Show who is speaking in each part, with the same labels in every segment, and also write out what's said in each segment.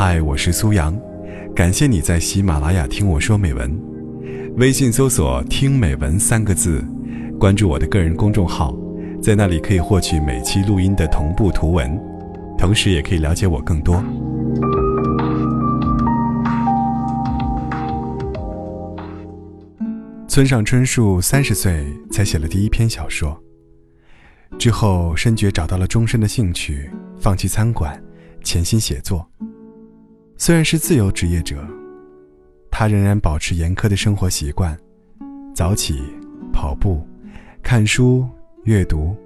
Speaker 1: 嗨，我是苏阳，感谢你在喜马拉雅听我说美文。微信搜索“听美文”三个字，关注我的个人公众号，在那里可以获取每期录音的同步图文，同时也可以了解我更多。村上春树三十岁才写了第一篇小说，之后深觉找到了终身的兴趣，放弃餐馆，潜心写作。虽然是自由职业者，他仍然保持严苛的生活习惯，早起、跑步、看书、阅读，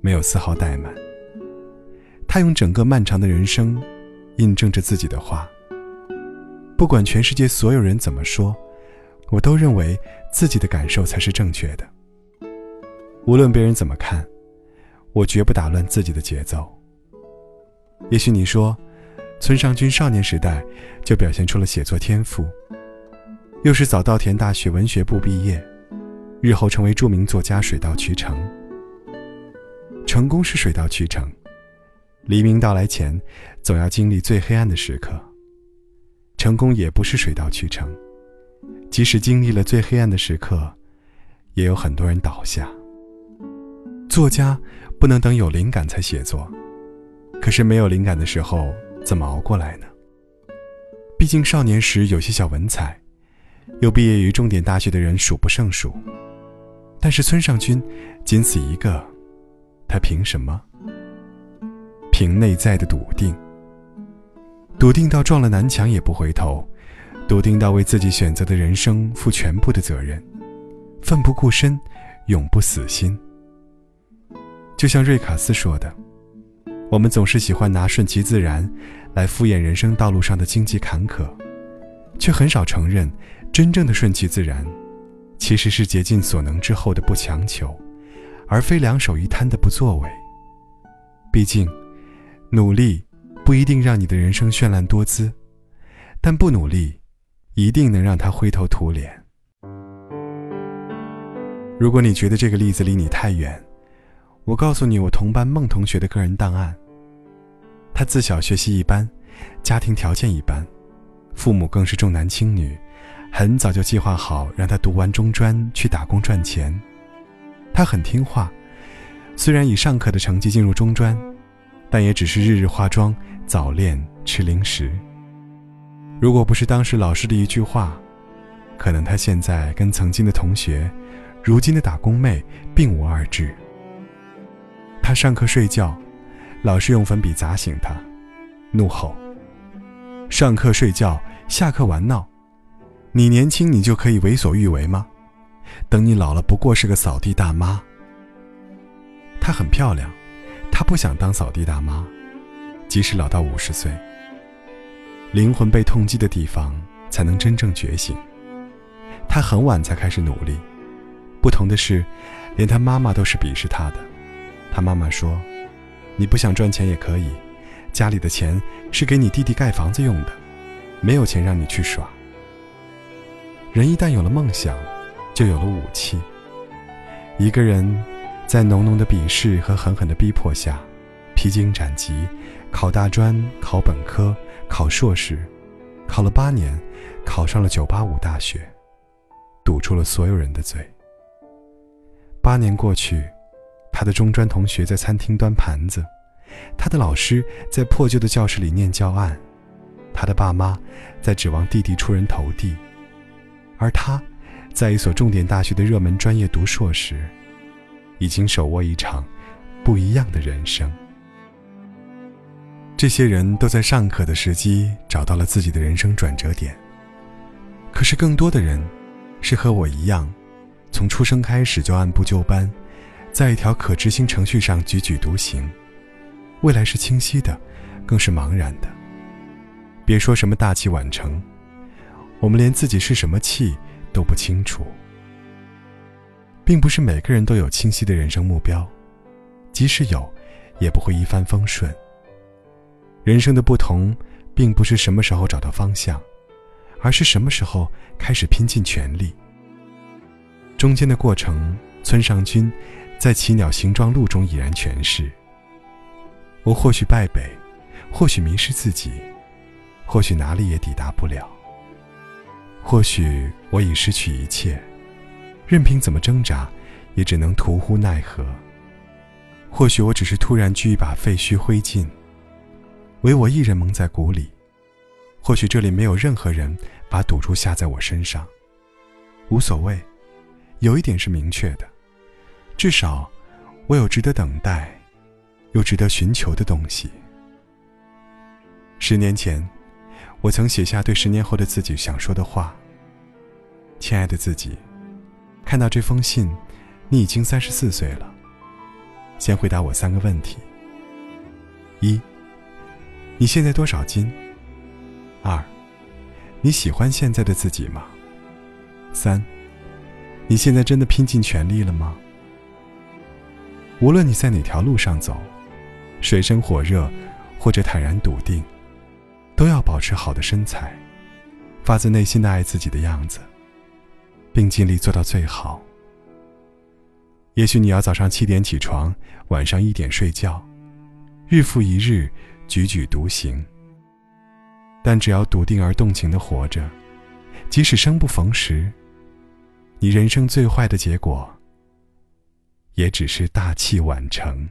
Speaker 1: 没有丝毫怠慢。他用整个漫长的人生，印证着自己的话：不管全世界所有人怎么说，我都认为自己的感受才是正确的。无论别人怎么看，我绝不打乱自己的节奏。也许你说。村上君少年时代就表现出了写作天赋，又是早稻田大学文学部毕业，日后成为著名作家，水到渠成。成功是水到渠成，黎明到来前，总要经历最黑暗的时刻。成功也不是水到渠成，即使经历了最黑暗的时刻，也有很多人倒下。作家不能等有灵感才写作，可是没有灵感的时候。怎么熬过来呢？毕竟少年时有些小文采，又毕业于重点大学的人数不胜数。但是村上君仅此一个，他凭什么？凭内在的笃定，笃定到撞了南墙也不回头，笃定到为自己选择的人生负全部的责任，奋不顾身，永不死心。就像瑞卡斯说的。我们总是喜欢拿顺其自然来敷衍人生道路上的荆棘坎坷，却很少承认，真正的顺其自然，其实是竭尽所能之后的不强求，而非两手一摊的不作为。毕竟，努力不一定让你的人生绚烂多姿，但不努力，一定能让他灰头土脸。如果你觉得这个例子离你太远，我告诉你，我同班孟同学的个人档案。他自小学习一般，家庭条件一般，父母更是重男轻女，很早就计划好让他读完中专去打工赚钱。他很听话，虽然以上课的成绩进入中专，但也只是日日化妆、早恋、吃零食。如果不是当时老师的一句话，可能他现在跟曾经的同学，如今的打工妹并无二致。他上课睡觉，老师用粉笔砸醒他，怒吼：“上课睡觉，下课玩闹，你年轻你就可以为所欲为吗？等你老了，不过是个扫地大妈。”她很漂亮，她不想当扫地大妈，即使老到五十岁，灵魂被痛击的地方才能真正觉醒。她很晚才开始努力，不同的是，连她妈妈都是鄙视她的。他妈妈说：“你不想赚钱也可以，家里的钱是给你弟弟盖房子用的，没有钱让你去耍。”人一旦有了梦想，就有了武器。一个人在浓浓的鄙视和狠狠的逼迫下，披荆斩棘，考大专、考本科、考硕士，考了八年，考上了九八五大学，堵住了所有人的嘴。八年过去。他的中专同学在餐厅端盘子，他的老师在破旧的教室里念教案，他的爸妈在指望弟弟出人头地，而他，在一所重点大学的热门专业读硕士，已经手握一场不一样的人生。这些人都在上课的时机找到了自己的人生转折点，可是更多的人，是和我一样，从出生开始就按部就班。在一条可执行程序上踽踽独行，未来是清晰的，更是茫然的。别说什么大器晚成，我们连自己是什么气都不清楚。并不是每个人都有清晰的人生目标，即使有，也不会一帆风顺。人生的不同，并不是什么时候找到方向，而是什么时候开始拼尽全力。中间的过程，村上君。在奇鸟形状录中已然诠释。我或许败北，或许迷失自己，或许哪里也抵达不了。或许我已失去一切，任凭怎么挣扎，也只能徒呼奈何。或许我只是突然居一把废墟灰烬，唯我一人蒙在鼓里。或许这里没有任何人把赌注下在我身上，无所谓。有一点是明确的，至少我有值得等待，又值得寻求的东西。十年前，我曾写下对十年后的自己想说的话。亲爱的自己，看到这封信，你已经三十四岁了。先回答我三个问题：一，你现在多少斤？二，你喜欢现在的自己吗？三，你现在真的拼尽全力了吗？无论你在哪条路上走，水深火热，或者坦然笃定。都要保持好的身材，发自内心的爱自己的样子，并尽力做到最好。也许你要早上七点起床，晚上一点睡觉，日复一日，踽踽独行。但只要笃定而动情的活着，即使生不逢时，你人生最坏的结果，也只是大器晚成。